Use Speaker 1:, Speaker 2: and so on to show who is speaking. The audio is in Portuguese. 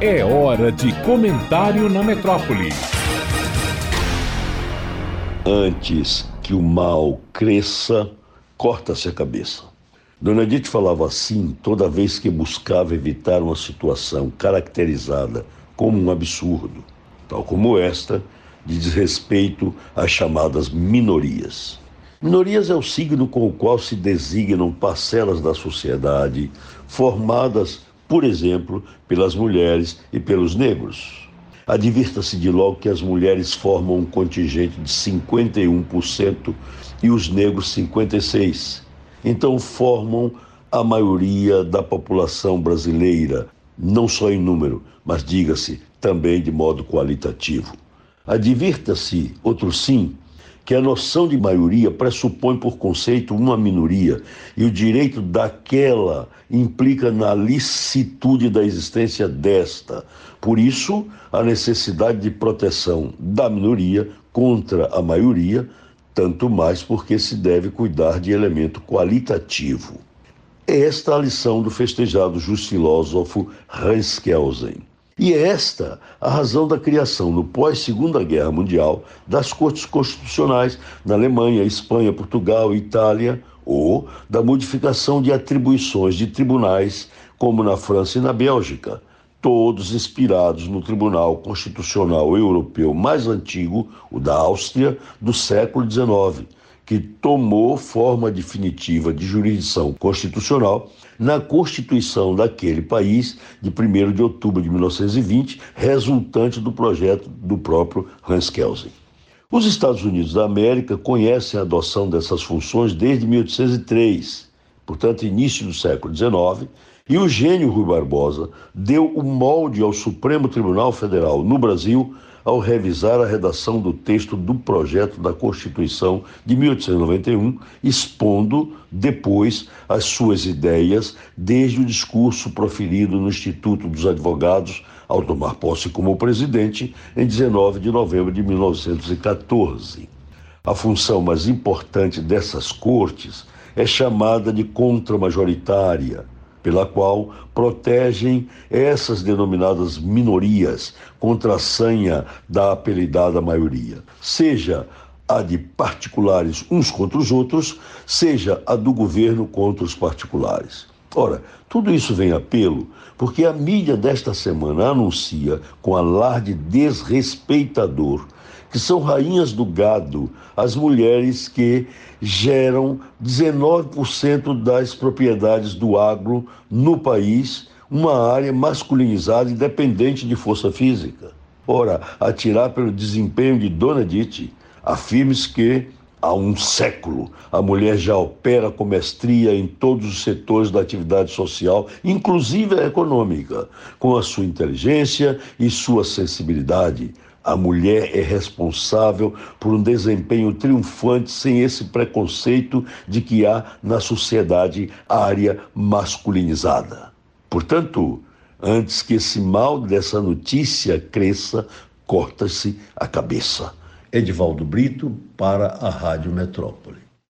Speaker 1: É hora de comentário na metrópole.
Speaker 2: Antes que o mal cresça, corta-se a cabeça. Dona Edith falava assim toda vez que buscava evitar uma situação caracterizada como um absurdo, tal como esta de desrespeito às chamadas minorias. Minorias é o signo com o qual se designam parcelas da sociedade formadas, por exemplo, pelas mulheres e pelos negros. Advirta-se de logo que as mulheres formam um contingente de 51% e os negros 56%. Então formam a maioria da população brasileira, não só em número, mas diga-se também de modo qualitativo. Advirta-se, outro sim, que a noção de maioria pressupõe por conceito uma minoria e o direito daquela implica na licitude da existência desta. Por isso, a necessidade de proteção da minoria contra a maioria, tanto mais porque se deve cuidar de elemento qualitativo. É esta a lição do festejado filósofo Hans Kelsen. E é esta a razão da criação, no pós-Segunda Guerra Mundial, das cortes constitucionais na Alemanha, Espanha, Portugal Itália, ou da modificação de atribuições de tribunais, como na França e na Bélgica, todos inspirados no Tribunal Constitucional Europeu mais antigo, o da Áustria, do século XIX que tomou forma definitiva de jurisdição constitucional na Constituição daquele país de 1 de outubro de 1920, resultante do projeto do próprio Hans Kelsen. Os Estados Unidos da América conhecem a adoção dessas funções desde 1803, portanto, início do século XIX, e o gênio Rui Barbosa deu o molde ao Supremo Tribunal Federal no Brasil ao revisar a redação do texto do projeto da Constituição de 1891, expondo depois as suas ideias desde o discurso proferido no Instituto dos Advogados ao tomar posse como presidente em 19 de novembro de 1914. A função mais importante dessas cortes é chamada de contramajoritária pela qual protegem essas denominadas minorias contra a sanha da apelidada maioria, seja a de particulares uns contra os outros, seja a do governo contra os particulares. Ora, tudo isso vem a pelo porque a mídia desta semana anuncia com alarde desrespeitador que são rainhas do gado, as mulheres que geram 19% das propriedades do agro no país, uma área masculinizada e dependente de força física. Ora, atirar pelo desempenho de Dona Dite, afirme-se que há um século a mulher já opera com mestria em todos os setores da atividade social, inclusive a econômica, com a sua inteligência e sua sensibilidade a mulher é responsável por um desempenho triunfante sem esse preconceito de que há na sociedade área masculinizada. Portanto, antes que esse mal dessa notícia cresça, corta-se a cabeça. Edivaldo Brito para a Rádio Metrópole.